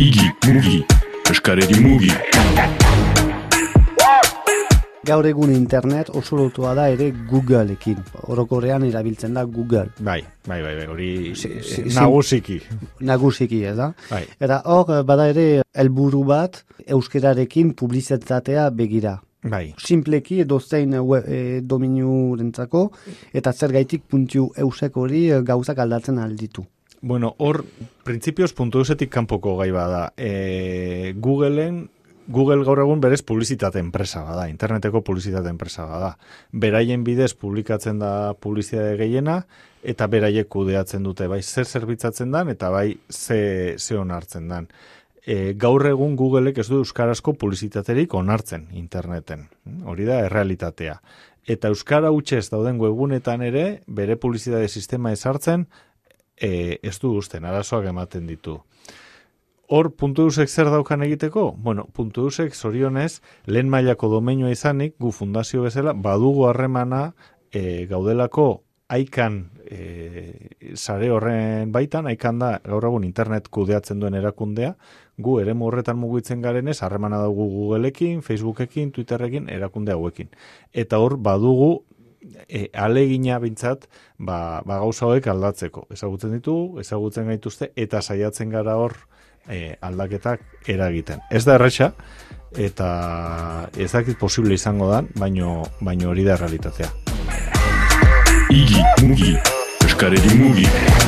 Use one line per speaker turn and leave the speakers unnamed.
Igi, mugi, eskareri mugi.
Gaur egun internet oso lotua da ere Googleekin. Orokorrean erabiltzen da Google.
Bai, bai, bai, bai, hori
Si- si-
nagusiki.
Nagusiki, ez da?
Bai.
Eta hor, bada ere helburu bat euskerarekin publizitatea begira.
Bai,
Simpleki edo zein e, dominiurentzako eta zergaitik puntiu eusek hori eh, gauzak aldatzen alditu.
Bueno, hor, printzipioz puntu eusetik kanpoko gai bada. E, Googleen, Google gaur egun berez publizitate enpresa bada, interneteko publizitate enpresa bada. Beraien bidez publikatzen da publizitate gehiena, eta beraiek kudeatzen dute, bai zer zerbitzatzen dan, eta bai ze, ze onartzen dan. E, gaur egun Googleek ez du euskarazko publizitaterik onartzen interneten. Hori da errealitatea. Eta euskara utxez dauden webunetan ere, bere publizitate sistema ezartzen, e, ez du usten, arazoak ematen ditu. Hor, puntu eusek zer daukan egiteko? Bueno, puntu eusek zorionez, lehen mailako domeinua izanik, gu fundazio bezala, badugu harremana e, gaudelako aikan e, sare horren baitan, aikan da gaur egun internet kudeatzen duen erakundea, gu eremu horretan mugitzen garenez, harremana dugu Googleekin, Facebookekin, Twitterrekin, erakunde hauekin. Eta hor, badugu e, alegina bintzat, ba, ba gauza hauek aldatzeko. Ezagutzen ditugu, ezagutzen gaituzte, eta saiatzen gara hor e, aldaketak eragiten. Ez da erresa, eta ez posible izango dan, baino, baino hori da realitatea.
Igi, mugi, eskareri mugi.